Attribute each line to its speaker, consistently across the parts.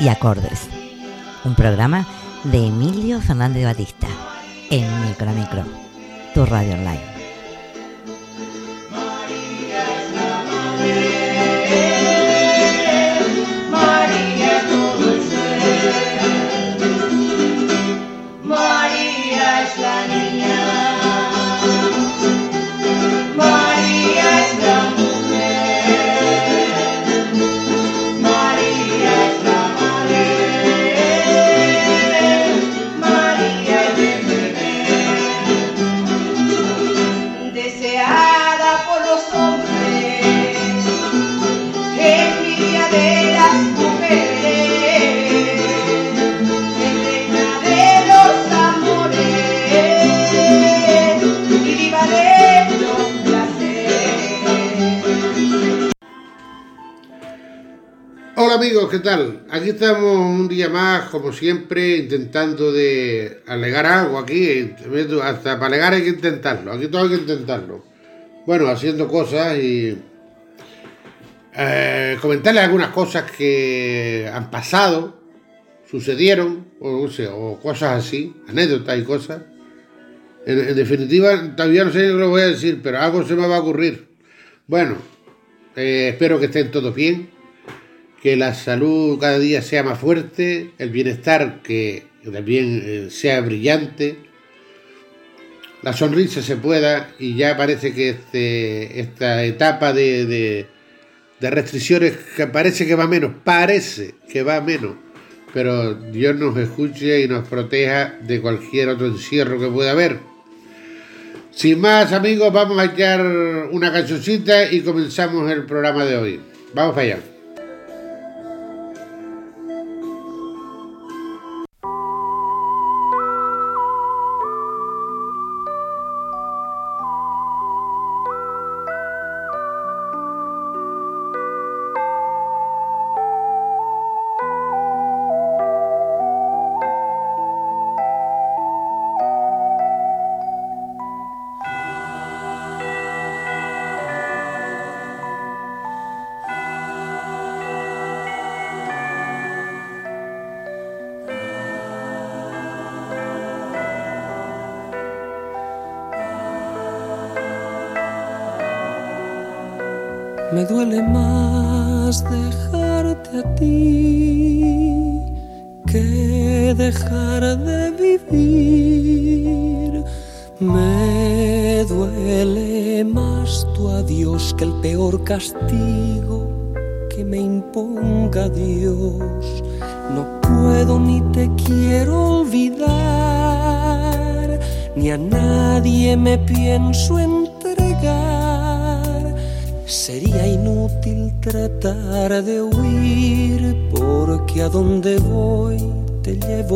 Speaker 1: y acordes. Un programa de Emilio Fernández Batista en Micro tu radio online.
Speaker 2: Amigos, ¿qué tal? Aquí estamos un día más, como siempre, intentando de alegar algo aquí. Hasta para alegar hay que intentarlo, aquí todo hay que intentarlo. Bueno, haciendo cosas y eh, comentarles algunas cosas que han pasado, sucedieron, o, o cosas así, anécdotas y cosas. En, definitiva, todavía no sé lo voy a decir, pero algo se me va a ocurrir. Bueno, eh, espero que estén todos bien que la salud cada día sea más fuerte, el bienestar que también eh, sea brillante, la sonrisa se pueda y ya parece que este, esta etapa de, de, restricciones que parece que va menos, parece que va menos, pero Dios nos escuche y nos proteja de cualquier otro encierro que pueda haber. Sin más amigos, vamos a echar una cancioncita y comenzamos el programa de hoy. Vamos allá.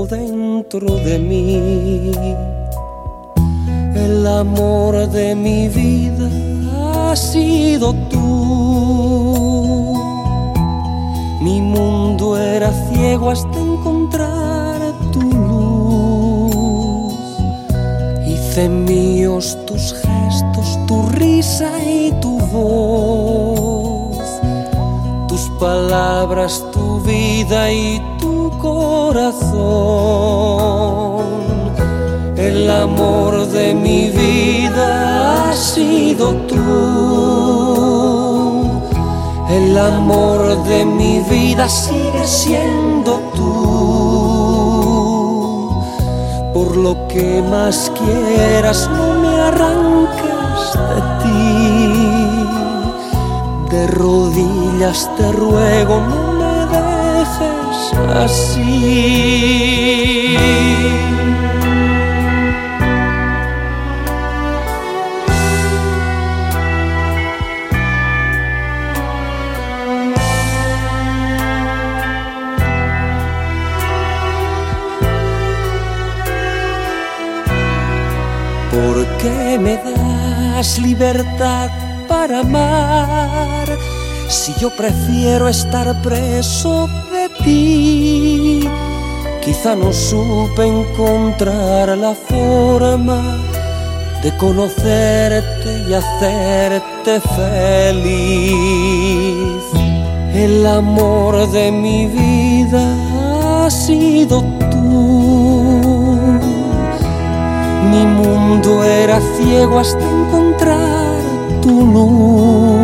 Speaker 3: Dentro de mí. El amor de mi vida ha sido tú. Mi mundo era ciego hasta encontrar tu luz. Hice míos tus gestos, tu risa y tu tus palabras, tu vida y tu corazón. El amor de mi vida ha sido tú. El amor de mi vida sigue siendo tú. Por lo que más quieras, no me arranques de ti de rodillas te ruego no así. ¿Por qué me das libertad para amar si yo prefiero estar preso Quizá no supe encontrar la forma de conocerte y hacerte feliz. El amor de mi vida sido tú. Mi mundo era ciego hasta encontrar tu luz.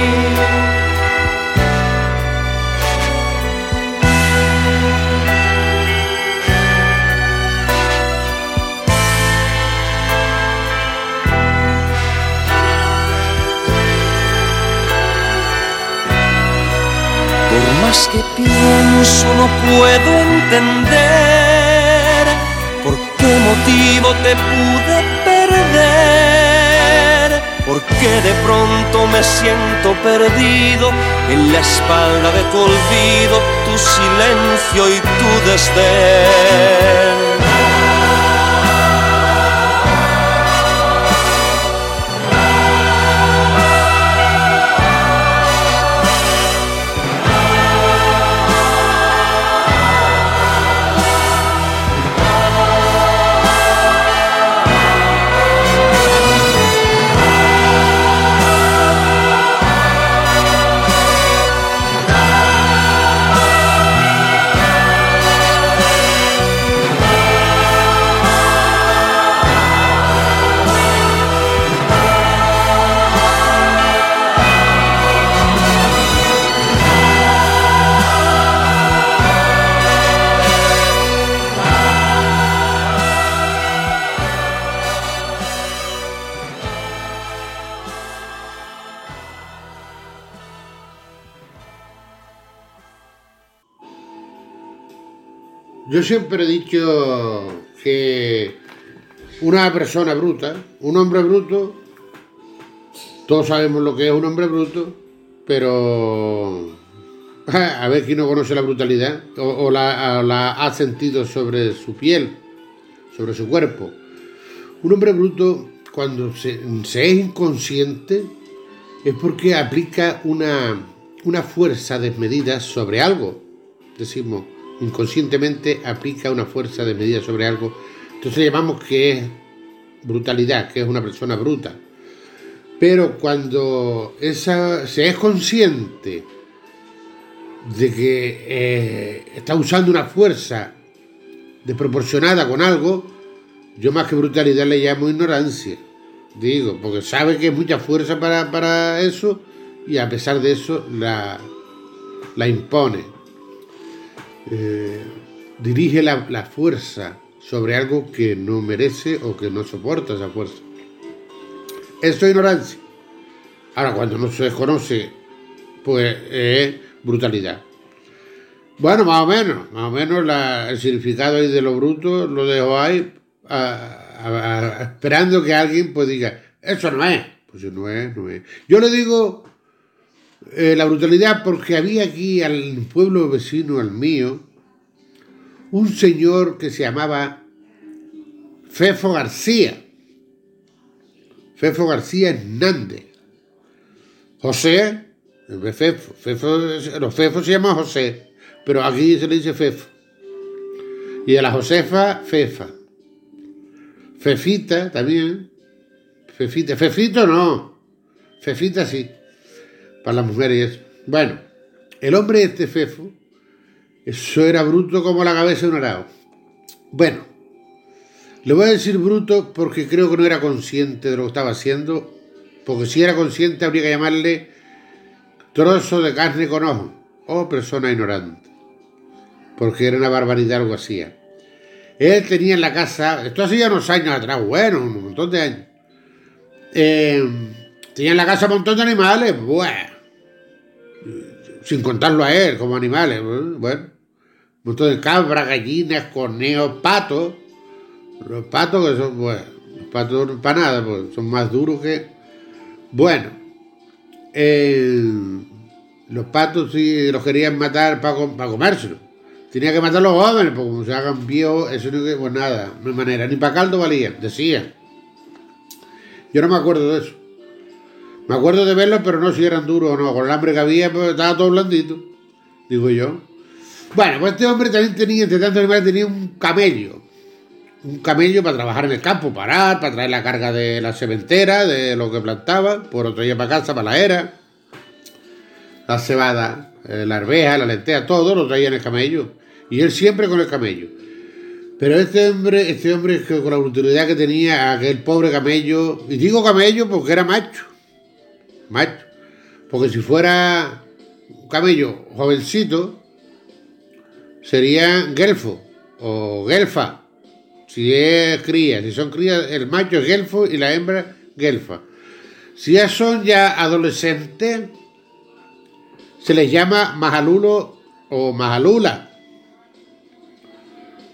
Speaker 3: Más que pienso no puedo entender por qué motivo te pude perder, por qué de pronto me siento perdido en la espalda de tu olvido, tu silencio y tu desdén.
Speaker 2: Yo siempre he dicho que una persona bruta, un hombre bruto, todos sabemos lo que es un hombre bruto, pero a ver quién no conoce la brutalidad o, la ha sentido sobre su piel, sobre su cuerpo. Un hombre bruto, cuando se, se es inconsciente, es porque aplica una, una fuerza desmedida sobre algo. Decimos, inconscientemente aplica una fuerza desmedida sobre algo. Entonces llamamos que es brutalidad, que es una persona bruta. Pero cuando esa, se es consciente de que eh, está usando una fuerza desproporcionada con algo, yo más que brutalidad le llamo ignorancia. Digo, porque sabe que es mucha fuerza para, para eso y a pesar de eso la, la impone. Eh, dirige la, la fuerza sobre algo que no merece o que no soporta esa fuerza. Eso es ignorancia. Ahora, cuando no se desconoce, pues es brutalidad. Bueno, más o menos, más o menos el significado ahí de lo bruto lo dejo ahí, esperando que alguien pues diga, eso no es. Pues si no es, no es. Yo le digo eh, la brutalidad porque había aquí al pueblo vecino, al mío, un señor que se llamaba Fefo García. Fefo García Hernández. José, Fefo, Fefo, los Fefo se llama José, pero aquí se le dice Fefo. Y a la Josefa, Fefa. Fefita también. Fefita. Fefito no. Fefita sí. Para las mujeres y eso. Bueno, el hombre este Fefo, eso era bruto como la cabeza de un arao. Bueno, le voy a decir bruto porque creo que no era consciente de lo que estaba haciendo, porque si era consciente habría que llamarle trozo de carne con ojo o persona ignorante, porque era una barbaridad algo así. Él tenía en la casa, esto hacía unos años atrás, bueno, un montón de años, eh, tenía en la casa un montón de animales, bueno, sin contarlo a él como animales, bueno, Un montón de cabras, gallinas, conejos, patos. Los patos que son, bueno, los patos para nada, pues son más duros que... Bueno, los patos sí los querían matar para, para comérselos. Tenía que matar a los jóvenes, porque como se hagan viejos, eso no que, pues nada, no hay manera, ni para caldo valía, decía. Yo no me acuerdo de eso. Me acuerdo de verlos, pero no si eran duros o no. Con el hambre que había, pues estaba todo blandito, digo yo. Bueno, pues este hombre también tenía, entre tantos animales, tenía un camello. Un camello para trabajar en el campo, parar, para traer la carga de la cementera, de lo que plantaba, por otro día para casa, para la era. La cebada, eh, la arveja, la lenteja, todo lo traía en el camello. Y él siempre con el camello. Pero este hombre, este hombre con la brutalidad que tenía, aquel pobre camello, y digo camello porque era macho, macho, porque si fuera un camello jovencito, sería gelfo o gelfa, si es cría, si son crías, el macho es gelfo y la hembra gelfa. Si ya son ya adolescentes, se les llama majalulo o majalula.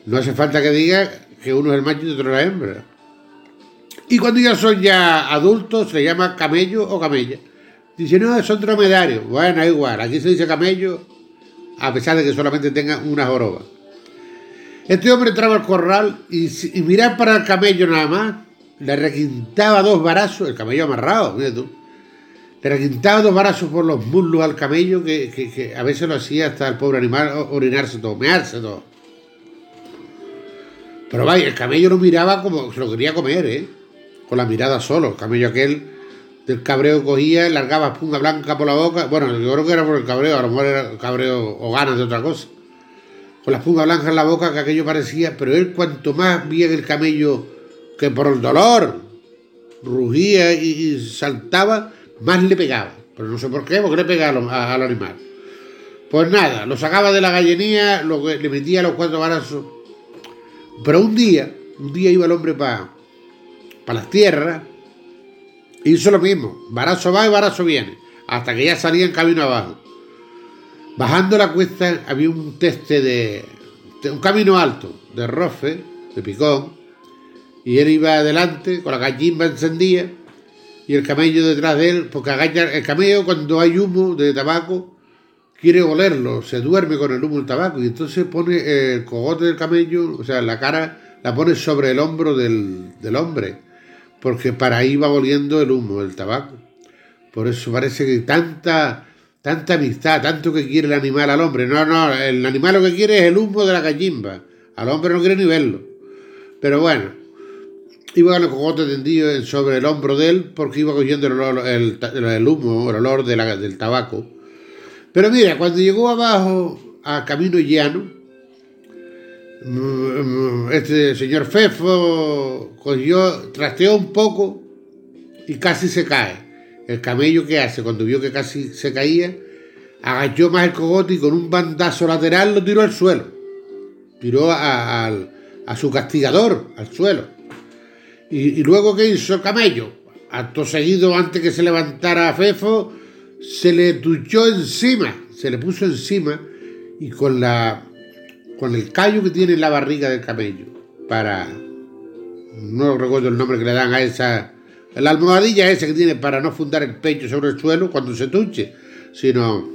Speaker 2: No hace falta que diga que uno es el macho y otro la hembra. Y cuando ya son ya adultos, se llama camello o camella. Dice, no, son dromedarios. Bueno, igual, aquí se dice camello, a pesar de que solamente tenga una joroba. Este hombre entraba al corral y, y para el camello nada más, le requintaba dos barazos, el camello amarrado, mira tú. Le requintaba dos barazos por los muslos al camello que, que a veces lo hacía hasta el pobre animal orinarse todo, mearse todo. Pero vaya, el camello lo miraba como se lo quería comer, ¿eh? Con la mirada solo. El camello aquel del cabreo cogía, largaba punta blanca por la boca. Bueno, yo creo que era por el cabreo, a lo mejor era cabreo o ganas de otra cosa. Con las puntas blancas en la boca, que aquello parecía. Pero él, cuanto más bien el camello que por el dolor rugía y, saltaba, más le pegaba. Pero no sé por qué, porque le pegaba al animal. Pues nada, lo sacaba de la gallinía, lo, le metía los cuatro barazos pero un día, un día iba el hombre para las tierras hizo lo mismo. Barazo va y barazo viene. Hasta que ya salía en camino abajo. Bajando la cuesta había un teste de, un camino alto de rofe, de picón, y él iba adelante con la gallimba encendida y el camello detrás de él, porque el camello cuando hay humo de tabaco quiere olerlo, se duerme con el humo del tabaco y entonces pone el cogote del camello, o sea, la cara la pone sobre el hombro del, hombre, porque para ahí va oliendo el humo del tabaco. Por eso parece que tanta, tanta amistad, tanto que quiere el animal al hombre. No, no, el animal lo que quiere es el humo de la gallimba. Al hombre no quiere ni verlo. Pero bueno, iba con el cogote tendido sobre el hombro de él porque iba cogiendo el, el, humo, el olor del tabaco pero mira, cuando llegó abajo a Camino Llano, este señor Fefo cogió, trasteó un poco y casi se cae. El camello que hace cuando vio que casi se caía, agachó más el cogote y con un bandazo lateral lo tiró al suelo. Tiró a, su castigador al suelo. Y, luego, ¿qué hizo el camello? Acto seguido, antes que se levantara Fefo, se le duchó encima, se le puso encima y con la con el callo que tiene en la barriga del camello para no recuerdo el nombre que le dan a esa la almohadilla esa que tiene para no fundar el pecho sobre el suelo cuando se tuche, sino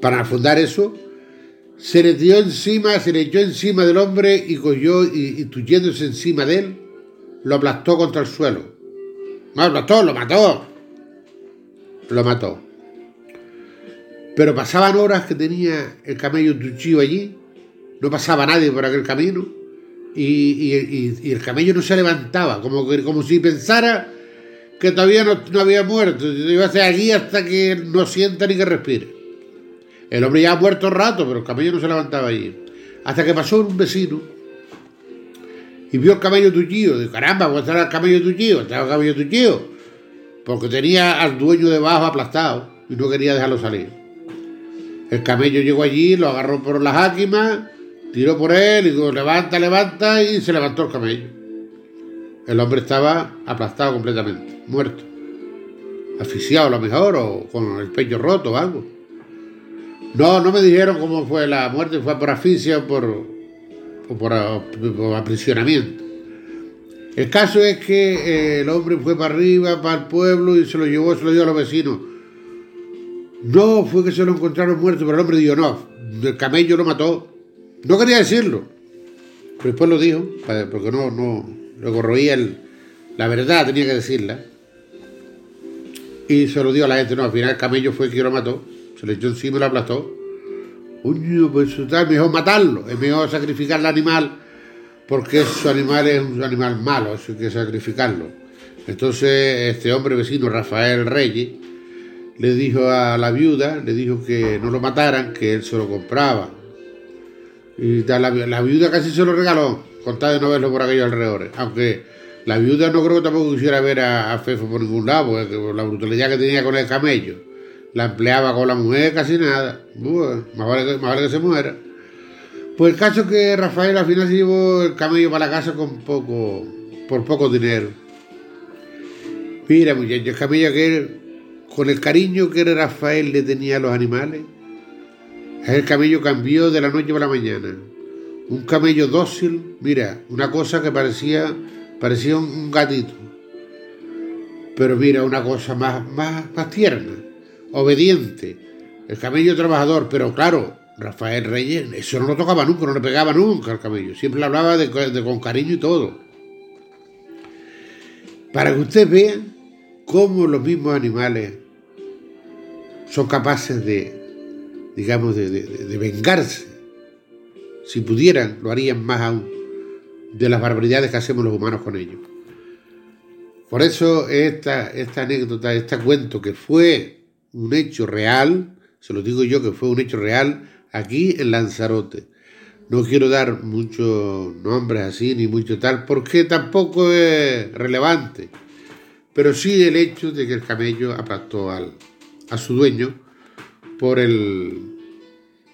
Speaker 2: para fundar eso se le dio encima, se le echó encima del hombre y cogió y, y tuyéndose encima de él, lo aplastó contra el suelo. No, lo aplastó, lo mató lo mató. Pero pasaban horas que tenía el camello tuchillo allí, no pasaba nadie por aquel camino, y, el camello no se levantaba, como, como si pensara que todavía no, había muerto, iba a estar aquí hasta que no sienta ni que respire. El hombre ya ha muerto rato, pero el camello no se levantaba allí. Hasta que pasó un vecino y vio el camello tuchillo. Dijo, caramba, ¿cómo está el camello tuchillo? Estaba el camello tuchillo porque tenía al dueño debajo aplastado y no quería dejarlo salir. El camello llegó allí, lo agarró por las áquimas, tiró por él y dijo, levanta, levanta, y se levantó el camello. El hombre estaba aplastado completamente, muerto. Asfixiado a lo mejor, o con el pecho roto o algo. No, no me dijeron cómo fue la muerte, fue por asfixia o por, por, aprisionamiento. El caso es que eh, el hombre fue para arriba, para el pueblo y se lo llevó, se lo dio a los vecinos. No fue que se lo encontraron muerto, pero el hombre dijo, no, el camello lo mató. No quería decirlo, pero después lo dijo, porque no, no, lo corroía la verdad, tenía que decirla. Y se lo dio a la gente, no, al final el camello fue quien lo mató, se le echó encima y lo aplastó. Uy, pues es mejor matarlo, es mejor sacrificar al animal, porque ese animal es un animal malo, eso hay que sacrificarlo. Entonces este hombre vecino, Rafael Reyes, le dijo a la viuda, le dijo que no lo mataran, que él se lo compraba. Y la, la viuda casi se lo regaló, con de no verlo por aquellos alrededores. Aunque la viuda no creo que tampoco quisiera ver a, Fefo por ningún lado, porque la brutalidad que tenía con el camello. La empleaba con la mujer casi nada. más, vale que, se muera. Pues el caso es que Rafael al final se llevó el camello para la casa con poco, por poco dinero. Mira, muchachos, el camello que con el cariño que Rafael le tenía a los animales, el camello cambió de la noche para la mañana. Un camello dócil, mira, una cosa que parecía, parecía un gatito. Pero mira, una cosa más, más, más tierna, obediente. El camello trabajador, pero claro, Rafael Reyes, eso no lo tocaba nunca, no le pegaba nunca al camello. Siempre le hablaba de, con cariño y todo. Para que ustedes vean cómo los mismos animales son capaces de, digamos, de, vengarse. Si pudieran, lo harían más aún de las barbaridades que hacemos los humanos con ellos. Por eso esta, esta anécdota, este cuento que fue un hecho real, se lo digo yo que fue un hecho real aquí en Lanzarote. No quiero dar muchos nombres así ni mucho tal, porque tampoco es relevante. Pero sí el hecho de que el camello aplastó al, a su dueño por el,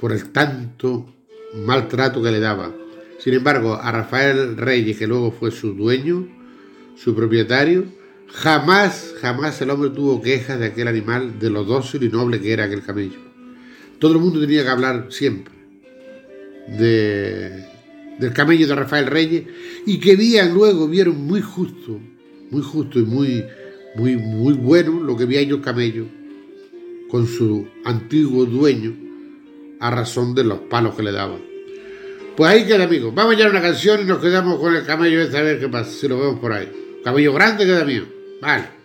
Speaker 2: por el tanto maltrato que le daba. Sin embargo, a Rafael Reyes, que luego fue su dueño, su propietario, jamás, jamás el hombre tuvo quejas de aquel animal, de lo dócil y noble que era aquel camello. Todo el mundo tenía que hablar siempre de, del camello de Rafael Reyes y que veían luego, vieron muy justo, muy justo y muy, muy, muy bueno lo que veía ellos camello con su antiguo dueño a razón de los palos que le daban. Pues ahí queda, amigo. Vamos a una canción y nos quedamos con el camello este a ver qué pasa, si lo vemos por ahí. Camello grande queda mío. Vale.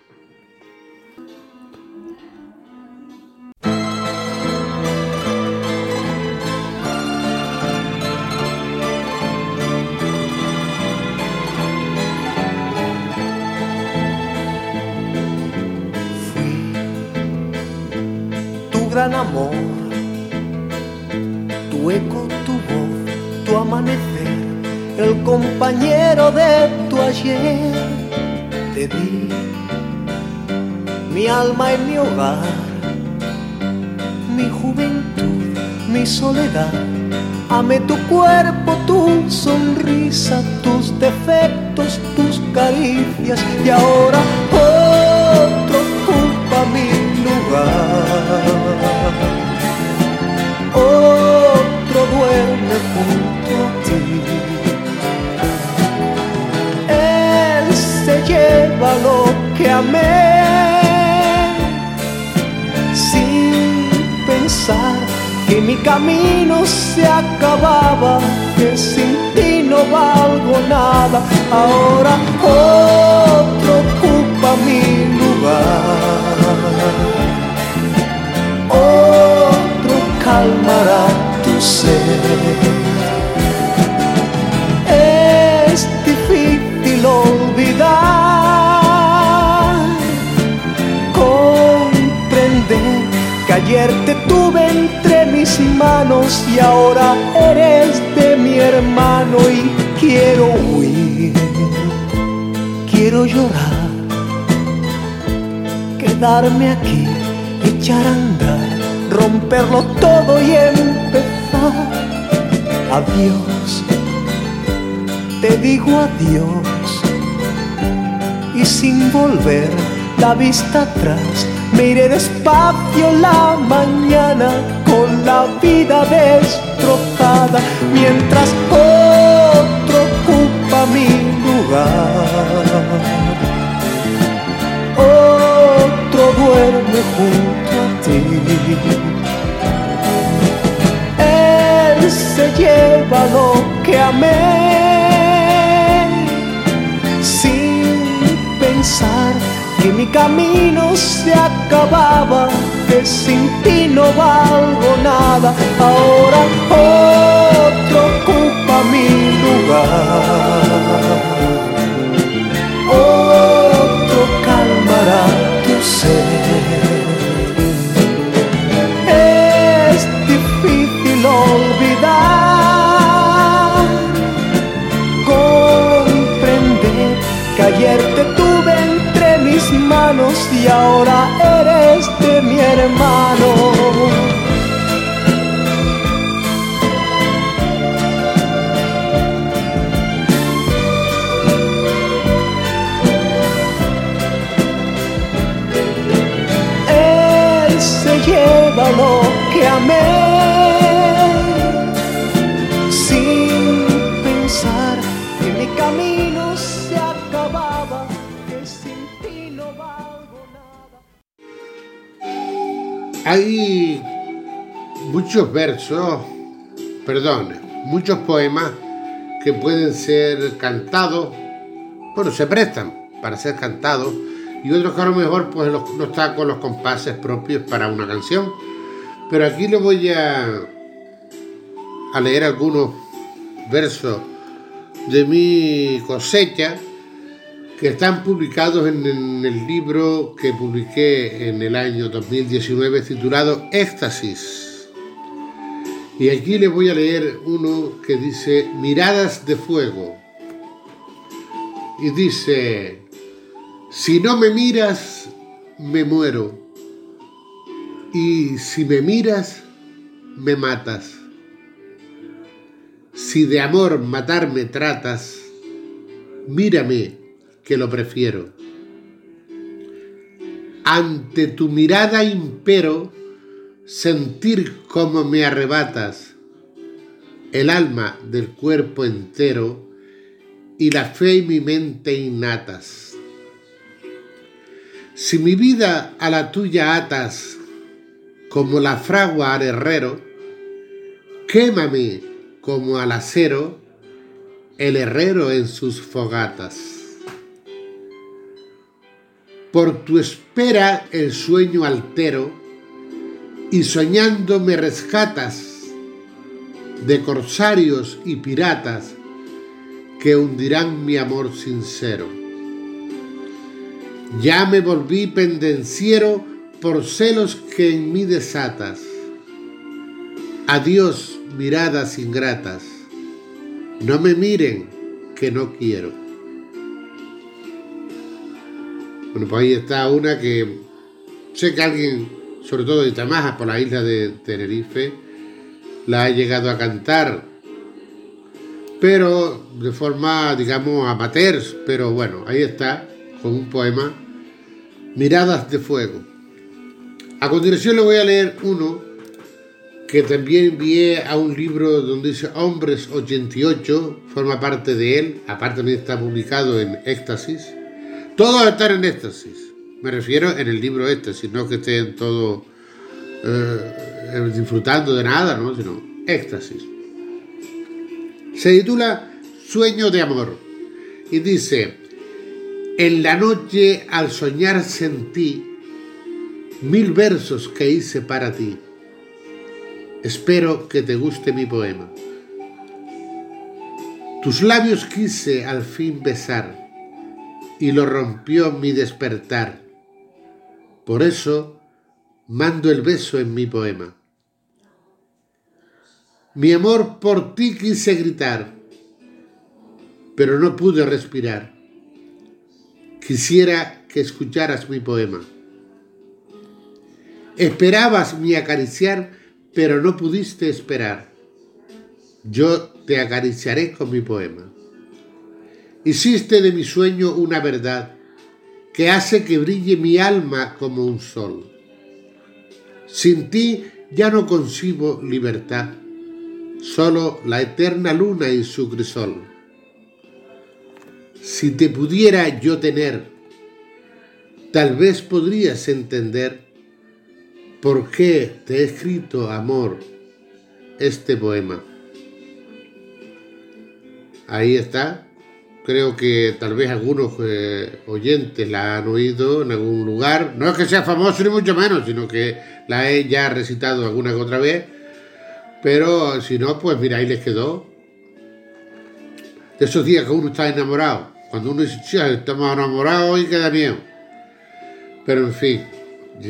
Speaker 4: Amor, tu eco, tu voz, tu amanecer, el compañero de tu ayer. Te di mi alma y mi hogar, mi juventud, mi soledad. Amé tu cuerpo, tu sonrisa, tus defectos, tus caricias y ahora otro que amé sin pensar que mi camino se acababa, que sin ti no valgo nada. Ahora otro ocupa mi lugar. Otro calmará es ayer te tuve entre mis manos y ahora eres de mi hermano y quiero huir, quiero llorar, quedarme aquí, echar a andar romperlo todo y empezar. Adiós, te digo adiós. Y sin volver la vista atrás, me iré despacio la mañana con la vida destrozada mientras otro ocupa mi lugar. Otro duerme junto a ti. Él se lleva lo que amé camino se acababa, que sin ti no valgo nada. Ahora otro ocupa mi lugar. Otro calmará tu ser. Es difícil olvidar, comprender que ayer te y ahora eres de mi hermano.
Speaker 2: Muchos versos, perdón, muchos poemas que pueden ser cantados, bueno, se prestan para ser cantados, y otros que a lo mejor pues no están con los compases propios para una canción. Pero aquí le voy a, a leer algunos versos de mi cosecha que están publicados en, en el libro que publiqué en el año 2019 titulado Éxtasis. Y aquí les voy a leer uno que dice Miradas de fuego. Y dice, si no me miras, me muero. Y si me miras, me matas. Si de amor matarme tratas, mírame que lo prefiero. Ante tu mirada impero, sentir como me arrebatas el alma del cuerpo entero y la fe y mi mente innatas. Si mi vida a la tuya atas como la fragua al herrero, quémame como al acero el herrero en sus fogatas. Por tu espera el sueño altero y soñando me rescatas de corsarios y piratas que hundirán mi amor sincero. Ya me volví pendenciero por celos que en mí desatas. Adiós, miradas ingratas. No me miren, que no quiero. Bueno, pues ahí está una que sé que alguien, sobre todo de Tamaja, por la isla de Tenerife, la ha llegado a cantar, pero de forma, digamos, amateurs, pero bueno, ahí está, con un poema, Miradas de Fuego. A continuación le voy a leer uno que también envié a un libro donde dice Hombres 88, forma parte de él, aparte también está publicado en Éxtasis. Todos están en Éxtasis, me refiero en el libro Éxtasis, no que estén todos eh, disfrutando de nada, ¿no? sino Éxtasis. Se titula Sueño de Amor y dice, en la noche al soñar sentí mil versos que hice para ti. Espero que te guste mi poema. Tus labios quise al fin besar y lo rompió mi despertar. Por eso mando el beso en mi poema. Mi amor por ti quise gritar, pero no pude respirar. Quisiera que escucharas mi poema. Esperabas mi acariciar, pero no pudiste esperar. Yo te acariciaré con mi poema. Hiciste de mi sueño una verdad que hace que brille mi alma como un sol. Sin ti ya no concibo libertad, solo la eterna luna y su crisol. Si te pudiera yo tener, tal vez podrías entender por qué te he escrito, amor, este poema. Ahí está. Creo que tal vez algunos eh, oyentes la han oído en algún lugar. No es que sea famoso ni mucho menos, sino que la he ya recitado alguna que otra vez. Pero si no, pues mira, ahí les quedó. De esos días que uno está enamorado. Cuando uno dice, estamos enamorados y queda miedo. Pero en fin,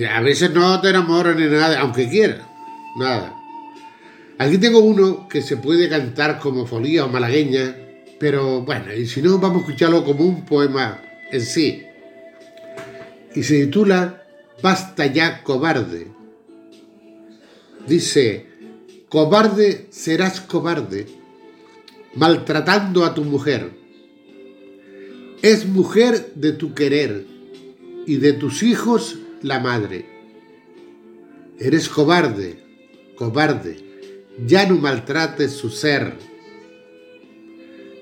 Speaker 2: a veces no te enamoras ni nada, aunque quieras. Nada. Aquí tengo uno que se puede cantar como folía o malagueña, pero bueno, y si no, vamos a escucharlo como un poema en sí. Y se titula Basta ya, cobarde. Dice, cobarde serás cobarde, maltratando a tu mujer. Es mujer de tu querer y de tus hijos la madre. Eres cobarde, cobarde, ya no maltrates su ser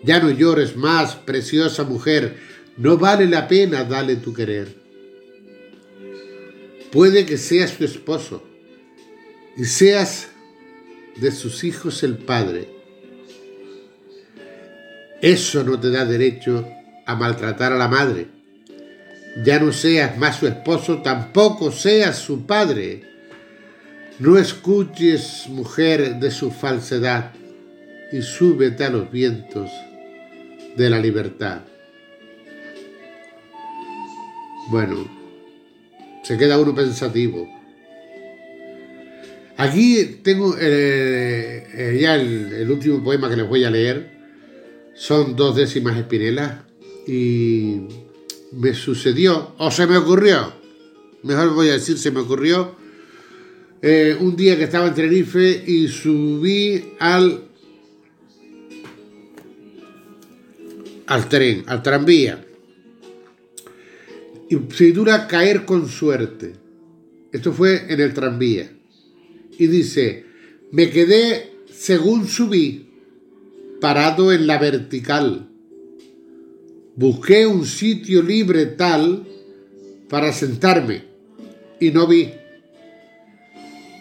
Speaker 2: ya no llores más, preciosa mujer, no vale la pena darle tu querer. Puede que seas tu esposo y seas de sus hijos el padre. Eso no te da derecho a maltratar a la madre. Ya no seas más su esposo, tampoco seas su padre. No escuches, mujer, de su falsedad y súbete a los vientos de la libertad. Bueno, se queda uno pensativo. Aquí tengo eh, eh, ya el, último poema que les voy a leer. Son dos décimas espinelas y me sucedió, o se me ocurrió, mejor voy a decir se me ocurrió, eh, un día que estaba en Tenerife y subí al al tren, al tranvía. Y se titula Caer con suerte. Esto fue en el tranvía. Y dice, me quedé según subí, parado en la vertical. Busqué un sitio libre tal para sentarme y no vi.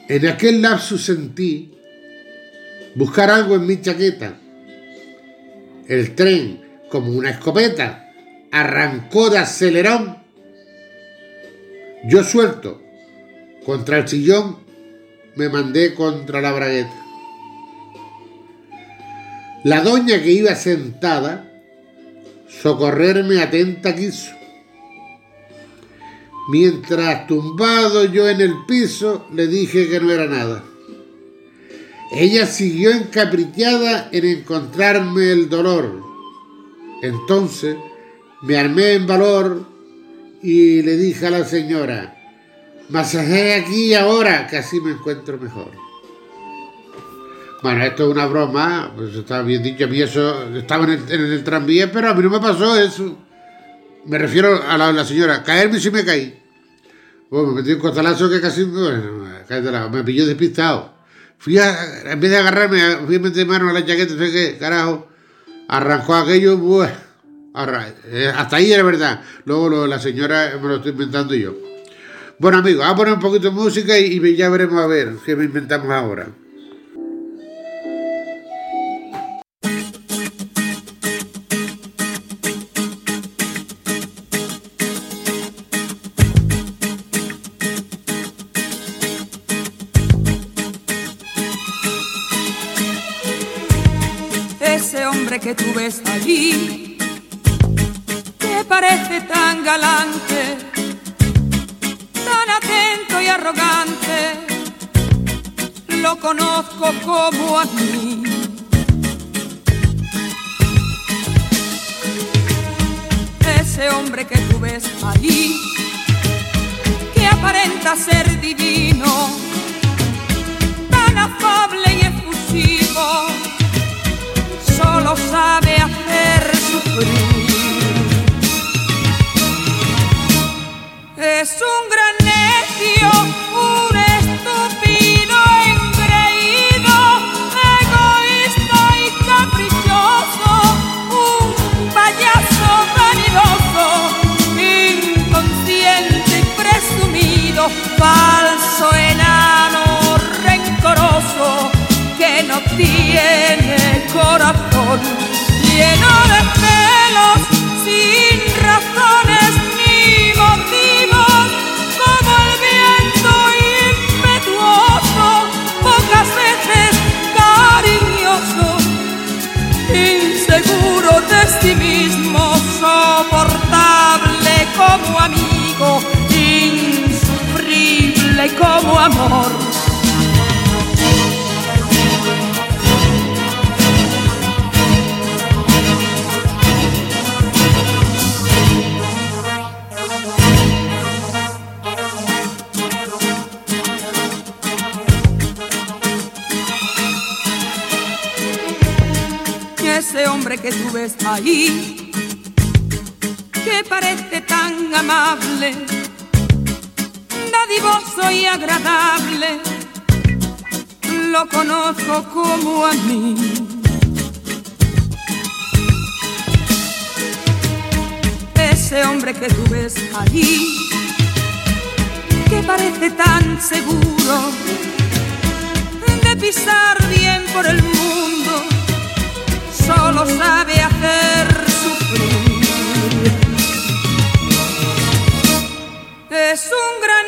Speaker 2: En aquel lapso sentí buscar algo en mi chaqueta. El tren como una escopeta, arrancó de acelerón. Yo suelto contra el sillón, me mandé contra la bragueta. La doña que iba sentada, socorrerme atenta quiso. Mientras tumbado yo en el piso, le dije que no era nada. Ella siguió encaprichada en encontrarme el dolor entonces me armé en valor y le dije a la señora, masajé aquí ahora, que así me encuentro mejor. Bueno, esto es una broma, pues está bien dicho, a mí eso, estaba en el, tranvía, pero a mí no me pasó eso. Me refiero a la, señora, caerme si me caí. Bueno, me metí un costalazo que casi bueno, me pilló despistado. Fui a, en vez de agarrarme, fui a meter mano a la chaqueta, sé qué, carajo arrancó aquello, pues, hasta ahí era verdad. Luego la señora me lo estoy inventando yo. Bueno amigos, vamos a poner un poquito de música y, ya veremos a ver qué me inventamos ahora.
Speaker 5: Que tú ves allí, te parece tan galante, tan atento y arrogante, lo conozco como a mí. Ese hombre que tú ves allí, que aparenta ser divino, tan afable y efusivo solo sabe hacer sufrir. Es un lleno de celos sin razones ni motivos como el viento impetuoso pocas veces cariñoso inseguro de sí mismo soportable como amigo insufrible como amor. Hombre que tú ves ahí, que parece tan amable, dadivoso y agradable, lo conozco como a mí. Ese hombre que tú ves ahí, que parece tan seguro de pisar bien por el mundo solo sabe hacer sufrir. Es un gran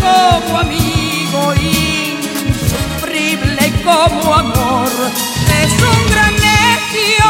Speaker 5: como amigo insufrible como amor. Es un gran necio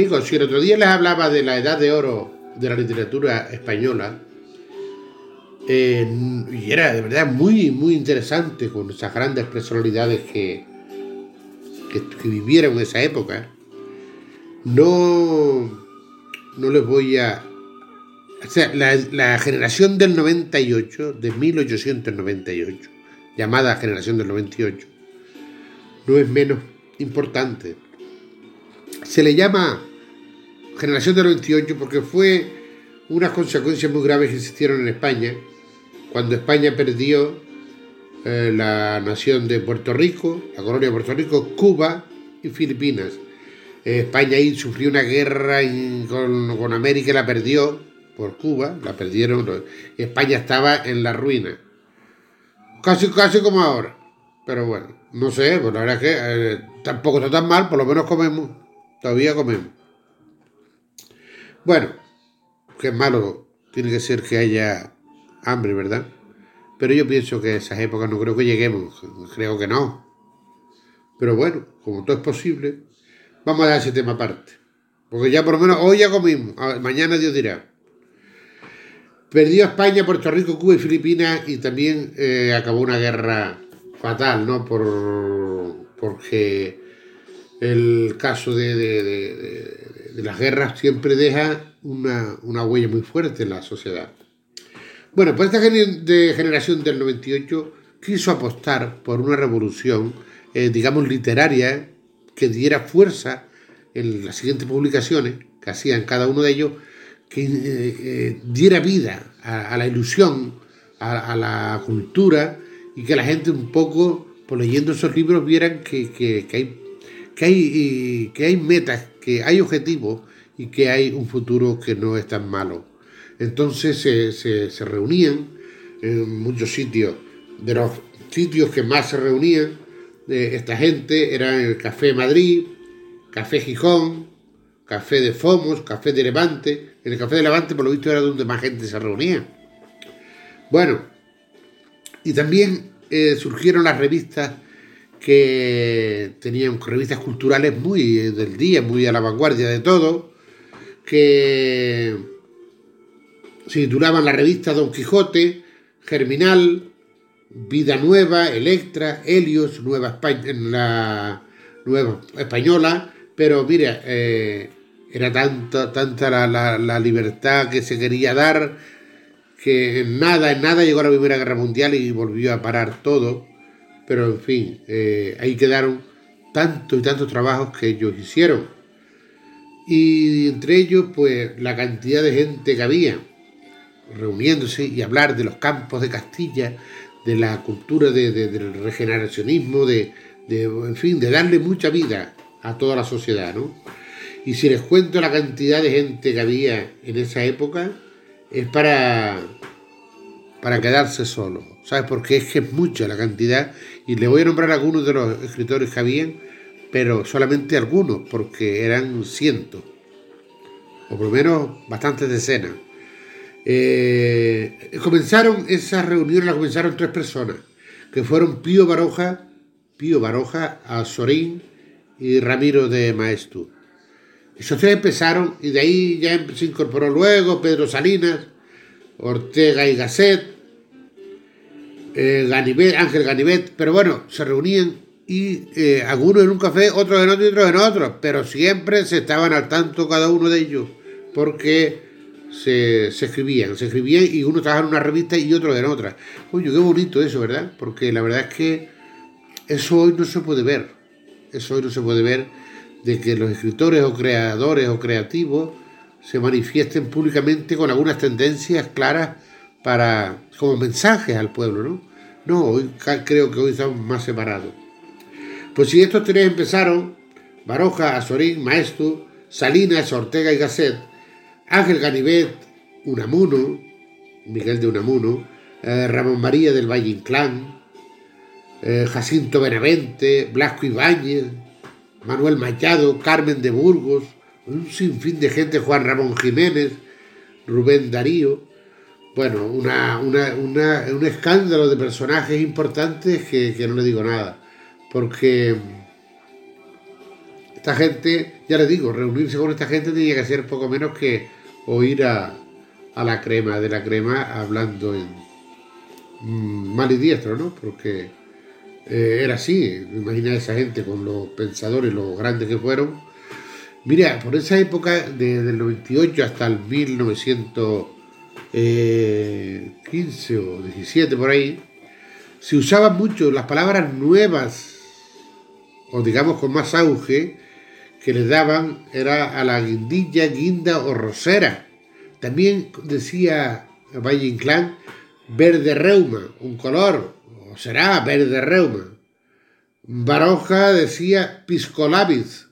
Speaker 2: Amigos, si el otro día les hablaba de la edad de oro de la literatura española, eh, y era de verdad muy, muy interesante con esas grandes personalidades que, que, vivieron esa época, no, no les voy a... O sea, la generación del 98, de 1898, llamada generación del 98, no es menos importante. Se le llama generación del 98 porque fue unas consecuencias muy graves que existieron en España cuando España perdió eh, la nación de Puerto Rico, la colonia de Puerto Rico, Cuba y Filipinas. Eh, España ahí sufrió una guerra con América y la perdió por Cuba, la perdieron. España estaba en la ruina. Casi, casi como ahora. Pero bueno, no sé, pues la verdad es que eh, tampoco está tan mal, por lo menos comemos. Todavía comemos. Bueno, qué malo tiene que ser que haya hambre, ¿verdad? Pero yo pienso que a esas épocas no creo que lleguemos, creo que no. Pero bueno, como todo es posible, vamos a dar ese tema aparte. Porque ya por lo menos hoy ya comimos, mañana Dios dirá. Perdió España, Puerto Rico, Cuba y Filipinas y también eh, acabó una guerra fatal, ¿no? Por, porque el caso de- de- de las guerras siempre deja una, una huella muy fuerte en la sociedad. Bueno, pues esta de generación del 98 quiso apostar por una revolución, eh, digamos, literaria, que diera fuerza en las siguientes publicaciones que hacían cada uno de ellos, que eh, eh, diera vida a, la ilusión, a, a la cultura, y que la gente un poco, por leyendo esos libros, vieran que, que- que hay, que hay, que hay metas, que hay objetivos y que hay un futuro que no es tan malo. Entonces se, reunían en muchos sitios. De los sitios que más se reunían esta gente eran el Café Madrid, Café Gijón, Café de Fomos, Café de Levante. En el Café de Levante, por lo visto, era donde más gente se reunía. Bueno, y también eh, surgieron las revistas que tenían revistas culturales muy eh, del día, muy a la vanguardia de todo, que se titulaban la revista Don Quijote, Germinal, Vida Nueva, Electra, Helios, Nueva España, Nueva Española, pero mira, eh, era tanta, tanta la, la, libertad que se quería dar que en nada, en nada llegó la Primera Guerra Mundial y volvió a parar todo pero en fin, eh, ahí quedaron tantos y tantos trabajos que ellos hicieron. Y entre ellos, pues la cantidad de gente que había reuniéndose y hablar de los campos de Castilla, de la cultura del regeneracionismo, de, en fin, de darle mucha vida a toda la sociedad, ¿no? Y si les cuento la cantidad de gente que había en esa época, es para, para quedarse solo. ¿Sabes? Porque es que es mucha la cantidad y le voy a nombrar algunos de los escritores que habían, pero solamente algunos, porque eran cientos, o por lo menos bastantes decenas. Eh, comenzaron esas reuniones, las comenzaron tres personas, que fueron Pío Baroja, Pío Baroja, Azorín y Ramiro de Maestu. Esos tres empezaron y de ahí ya se incorporó luego Pedro Salinas, Ortega y Gasset, eh, Ángel Ganivet, pero bueno, se reunían y eh, algunos en un café, otros en otro y otros en otro, pero siempre se estaban al tanto cada uno de ellos, porque se, escribían, se escribían y uno trabajaba en una revista y otro en otra. Oye, qué bonito eso, ¿verdad? Porque la verdad es que eso hoy no se puede ver, eso hoy no se puede ver de que los escritores o creadores o creativos se manifiesten públicamente con algunas tendencias claras para como mensajes al pueblo, ¿no? No, hoy creo que hoy estamos más separados. Pues si estos tres empezaron, Baroja, Azorín, Maestro, Salinas, Ortega y Gasset, Ángel Ganivet, Unamuno, Miguel de Unamuno, eh, Ramón María del Valle Inclán, eh, Jacinto Benavente, Blasco Ibáñez, Manuel Machado, Carmen de Burgos, un sinfín de gente, Juan Ramón Jiménez, Rubén Darío, bueno, una, un escándalo de personajes importantes que, no le digo nada. Porque esta gente, ya le digo, reunirse con esta gente tenía que ser poco menos que oír a, la crema de la crema hablando en mm, mal y diestro, ¿no? Porque eh, era así, imagina esa gente con los pensadores, los grandes que fueron. Mira, por esa época, desde el 98 hasta el 1900 eh, 15 o 17 por ahí, se usaban mucho las palabras nuevas, o digamos con más auge, que les daban era a la guindilla, guinda o rosera. También decía Valle Inclán verde reuma, un color, o será verde reuma. Baroja decía piscolabis,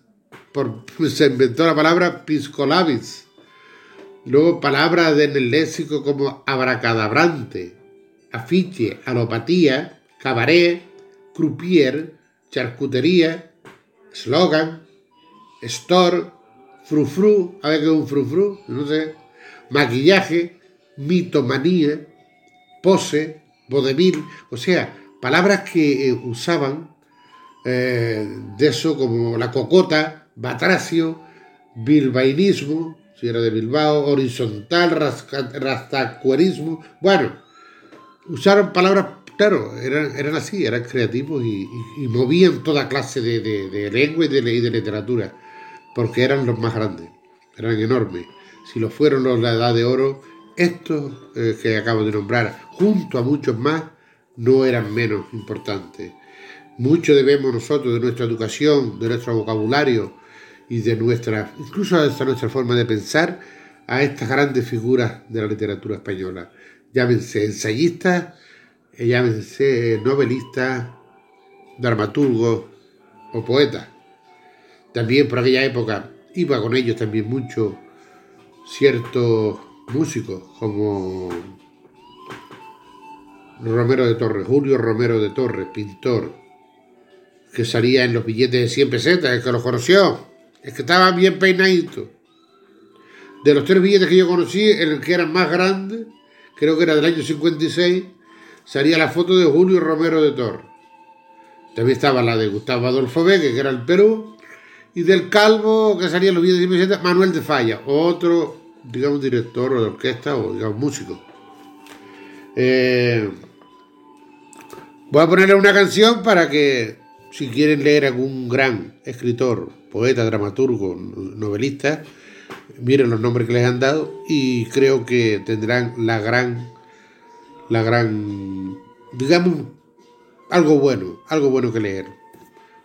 Speaker 2: por, se inventó la palabra piscolabis Luego palabras en el léxico como abracadabrante, afiche, alopatía, cabaret, croupier, charcutería, slogan, store, frufru, a ver qué es un frufru, no sé, maquillaje, mitomanía, pose, vodevil, o sea, palabras que eh, usaban eh, de eso como la cocota, batracio, bilbainismo, si era de Bilbao, horizontal, rastacuerismo. Bueno, usaron palabras, claro, eran, eran así, eran creativos y, movían toda clase de, lengua y de, de, literatura, porque eran los más grandes, eran enormes. Si lo fueron los de la Edad de Oro, estos eh, que acabo de nombrar, junto a muchos más, no eran menos importantes. Mucho debemos nosotros de nuestra educación, de nuestro vocabulario, y de nuestra, incluso de nuestra forma de pensar, a estas grandes figuras de la literatura española. Llámense ensayistas, eh, llámense novelistas, dramaturgos o poetas. También por aquella época iba con ellos también mucho ciertos músicos como Romero de Torres, Julio Romero de Torres, pintor, que salía en los billetes de 100 pesetas, es que los conoció, es que estaban bien peinaditos. De los tres billetes que yo conocí, el que era más grande, creo que era del año 56, salía la foto de Julio Romero de Torres. También estaba la de Gustavo Adolfo Vega, que era el Perú, y del Calvo, que salía en los billetes de 100 pesetas, Manuel de Falla, otro, digamos, director de orquesta o, digamos, músico. Eh, voy a ponerle una canción para que, si quieren leer algún gran escritor, poeta, dramaturgo, novelista, miren los nombres que les han dado y creo que tendrán la gran, la gran, digamos, algo bueno, algo bueno que leer.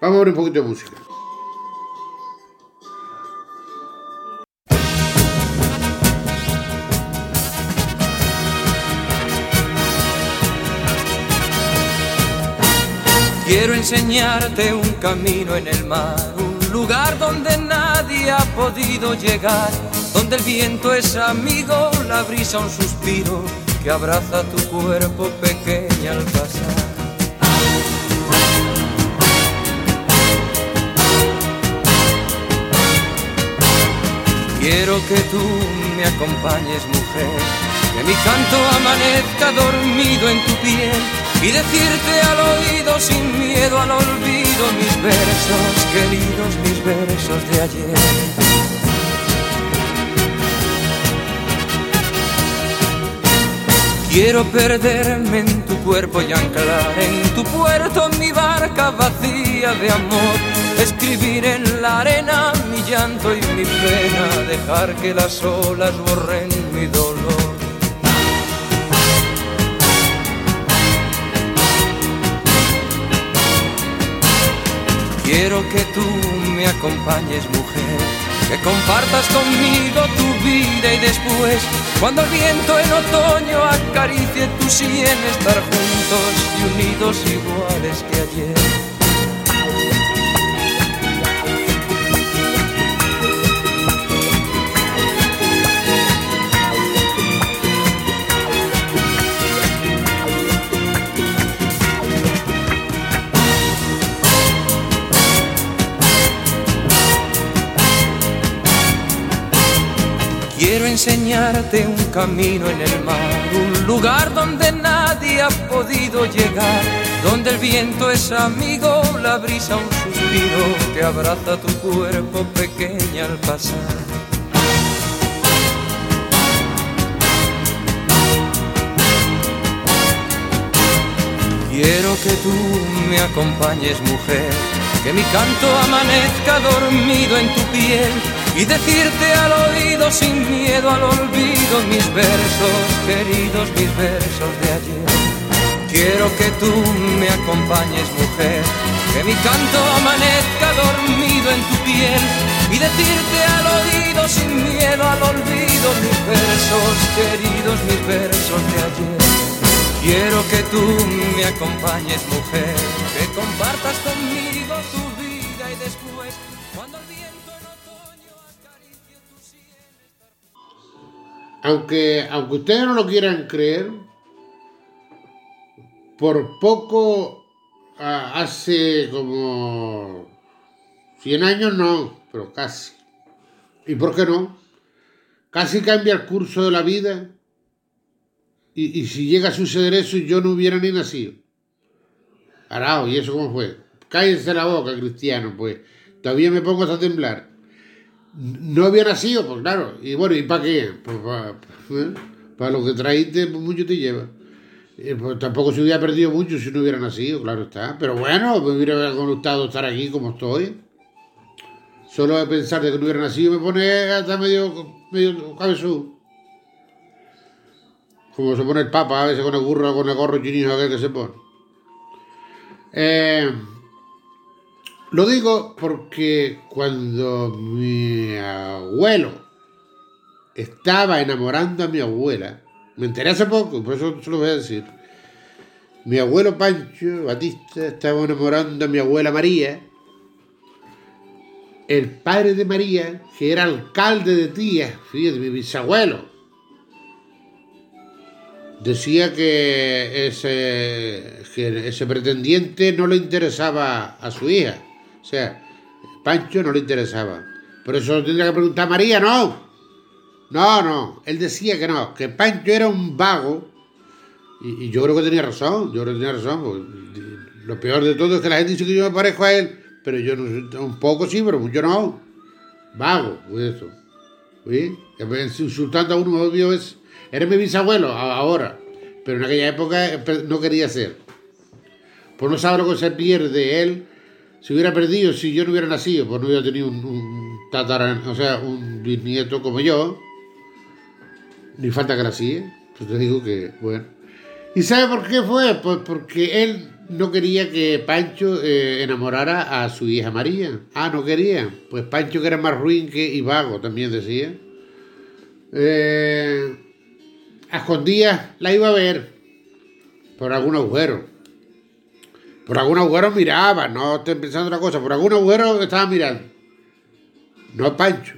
Speaker 2: Vamos a ver un poquito de música.
Speaker 6: Quiero enseñarte un camino en el mar, un lugar donde nadie ha podido llegar, donde el viento es amigo, la brisa un suspiro que abraza tu cuerpo pequeña al pasar. Quiero que tú me acompañes, mujer, que mi canto amanezca dormido en tu piel y decirte al oído sin miedo al olvido mis versos, queridos, mis versos de ayer. Quiero perderme en tu cuerpo y anclar en tu puerto mi barca vacía de amor. Escribir en la arena mi llanto y mi pena, dejar que las olas borren mi dolor. Quiero que tú me acompañes, mujer, que compartas conmigo tu vida y después, cuando el viento en otoño acaricie tu sien, estar juntos y unidos iguales que ayer. Enseñarte un camino en el mar, un lugar donde nadie ha podido llegar, donde el viento es amigo, la brisa un suspiro que abraza tu cuerpo pequeña al pasar. Quiero que tú me acompañes, mujer, que mi canto amanezca dormido en tu piel y decirte al oído sin miedo al olvido mis versos, queridos, mis versos de ayer. Quiero que tú me acompañes, mujer, que mi canto amanezca dormido en tu piel y decirte al oído sin miedo al olvido mis versos, queridos, mis versos de ayer. Quiero que tú me acompañes, mujer, que compartas conmigo tu vida y después,
Speaker 2: Aunque, aunque ustedes no lo quieran creer, por poco hace como 100 años no, pero casi. ¿Y por qué no? Casi cambia el curso de la vida. Y, y si llega a suceder eso, yo no hubiera ni nacido. Arao, ¿y eso cómo fue? Cállense la boca, cristiano, pues. Todavía me pongo a temblar. No había nacido, pues claro. Y bueno, ¿y para qué? Pues para, lo que traíste, pues mucho te lleva. Eh, pues tampoco se hubiera perdido mucho si no hubiera nacido, claro está. Pero bueno, me hubiera gustado estar aquí como estoy. Solo de pensar de que no hubiera nacido me pone hasta medio, medio cabezú. Como se pone el papa a veces con el burro, con el gorro chinijo aquel que se pone. Eh, lo digo porque cuando mi abuelo estaba enamorando a mi abuela, me enteré hace poco, por eso se lo voy a decir. Mi abuelo Pancho Batista estaba enamorando a mi abuela María. el padre de María, que era alcalde de Tía, fíjate, mi bisabuelo, decía que ese, que ese pretendiente no le interesaba a su hija. O sea, Pancho no le interesaba. Por eso tendría que preguntar María, no. No, no. Él decía que no, que Pancho era un vago. Y, yo creo que tenía razón, yo creo que tenía razón. lo peor de todo es que la gente dice que yo me parezco a él, pero yo no, un poco sí, pero mucho no. Vago, eso. ¿Sí? Insultando a uno obvio es. Eres mi bisabuelo ahora, pero en aquella época no quería ser. Pues no sabe lo que se pierde él si hubiera perdido, si yo no hubiera nacido, pues no hubiera tenido un, un o sea, un bisnieto como yo, ni falta que nací, pues te digo que, bueno. ¿Y sabe por qué fue? Pues porque él no quería que Pancho eh, enamorara a su hija María. Ah, no quería. Pues Pancho que era más ruin que y vago, también decía. Eh, la iba a ver por algún agujero. Por algún agujero miraba, no estoy pensando otra cosa, por algún agujero estaba mirando. No Pancho.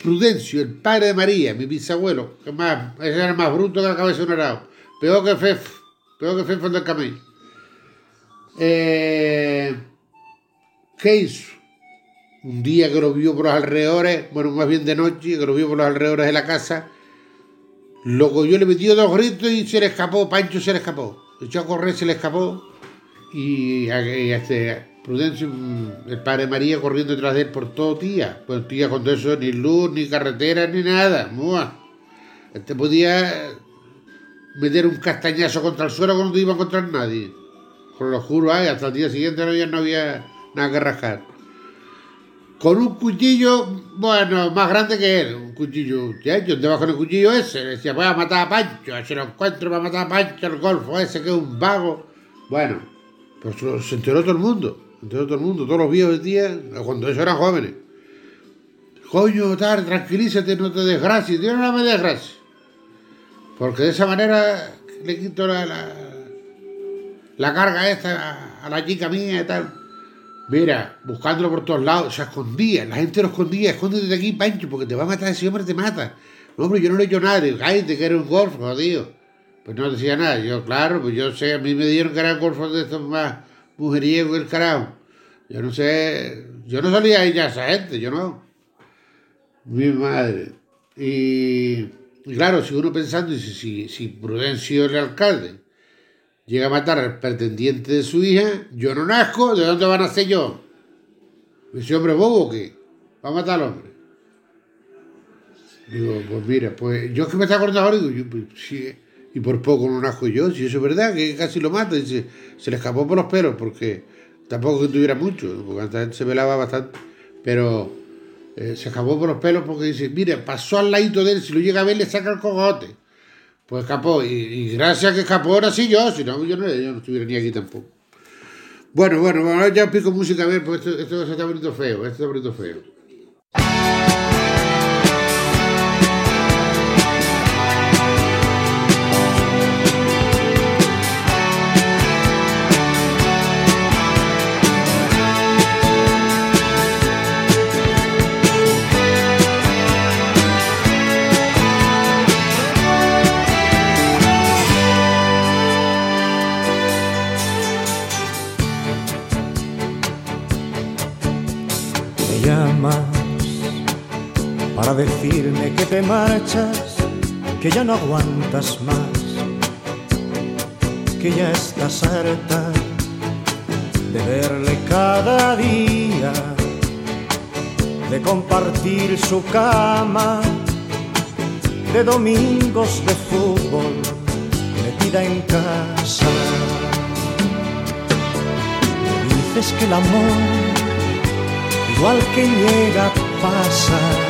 Speaker 2: Prudencio, el padre de María, mi bisabuelo, que más, ese era más bruto que la cabeza de un arao. Peor que Fef, peor que Fefo del camello. Eh, ¿Qué hizo? Un día que lo vio por los alrededores, bueno, más bien de noche, que lo vio por los alrededores de la casa, lo cogió, le metió dos gritos y se le escapó, Pancho se le escapó a correr, se le escapó y, este Prudencio, mm, el padre María, corriendo detrás de él por todo tía. Pues tía con todo eso, ni luz, ni carretera, ni nada. Este podía meter un castañazo contra el suelo cuando no iba a encontrar nadie. Con lo juro, hasta el día siguiente no había, no había nada que rascar. Con un cuchillo, bueno, más grande que él, un cuchillo, ya, yo andaba con el cuchillo ese, le decía, voy a matar a Pancho, si lo encuentro, voy a matar a Pancho, el golfo ese que es un vago. Bueno, pues se enteró todo el mundo, se enteró todo el mundo, todos los viejos de día, cuando ellos eran jóvenes. Coño, tal, tranquilízate, no te desgracies, Dios no me desgracie. Porque de esa manera le quito la, la, la carga esta a la chica mía y tal. Mira, buscándolo por todos lados, se escondía, la gente lo escondía, escóndete de aquí, Pancho, porque te va a matar, ese hombre te mata. No, hombre, yo no le he hecho nada, digo, te que era un golf, jodido. Pues no decía nada, yo, claro, pues yo sé, a mí me dieron que era golf de estos más mujeriegos el carajo. Yo no sé, yo no salía ahí ya esa gente, yo no. Mi madre. Y, claro, si uno pensando, si, si, si Prudencio el alcalde llega a matar al pretendiente de su hija, yo no nazco, ¿de dónde van a nacer yo? ¿Ese hombre bobo o qué? Va a matar al hombre. Digo, pues mira, pues yo es que me está acordando ahora, digo, yo, pues, sí, y por poco no nazco yo, si eso es verdad, que casi lo mata, dice, se le escapó por los pelos, porque tampoco que tuviera mucho, porque antes se velaba bastante, pero eh, se escapó por los pelos porque dice, mira, pasó al ladito de él, si lo llega a ver le saca el cogote. Pues escapó, y, gracias que escapó ahora sí yo, si no, yo no, yo no estuviera ni aquí tampoco. Bueno, bueno, bueno, ya pico música a ver, pues esto, esto está bonito feo, esto está bonito feo.
Speaker 4: Decirme que te marchas, que ya no aguantas más, que ya estás harta de verle cada día, de compartir su cama, de domingos de fútbol metida en casa. Dices que el amor, igual que llega, pasa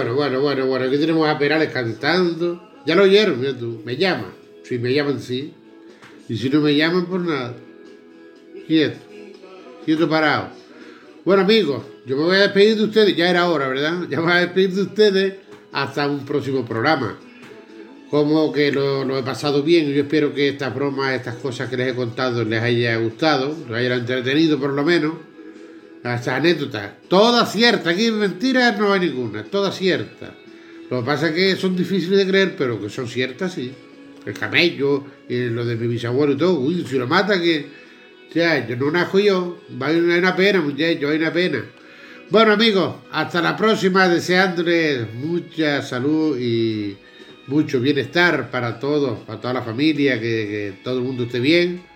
Speaker 2: Bueno, bueno, bueno, bueno, aquí tenemos a Perales cantando. Ya lo oyeron, mira tú. Me llaman. Si me llaman, sí. Y si no me llaman, por nada. Quieto. Quieto parado. Bueno, amigos, yo me voy a despedir de ustedes. Ya era hora, ¿verdad? Ya me voy a despedir de ustedes hasta un próximo programa. Como que lo, lo he pasado bien. Yo espero que estas bromas, estas cosas que les he contado les haya gustado, les haya entretenido por lo menos estas anécdotas, todas ciertas, aquí mentiras no hay ninguna, todas ciertas. Lo que pasa es que son difíciles de creer, pero que son ciertas, sí. El camello, eh, lo de mi bisabuelo y todo, uy, si lo mata que... Ya, yo no najo yo, hay una pena, muchachos, hay una pena. Bueno amigos, hasta la próxima, deseándoles mucha salud y mucho bienestar para todos, para toda la familia, que todo el mundo esté bien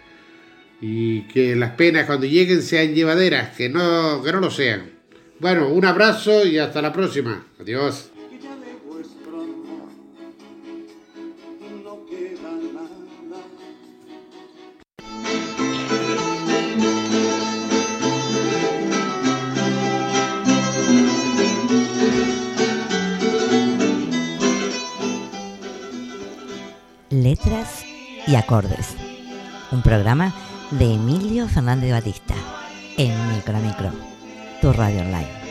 Speaker 2: y que las penas cuando lleguen sean llevaderas, que no, que no lo sean. Bueno, un abrazo y hasta la próxima. Adiós.
Speaker 1: Letras y acordes. Un programa de Emilio Fernández Batista en Micro Micro, tu radio online.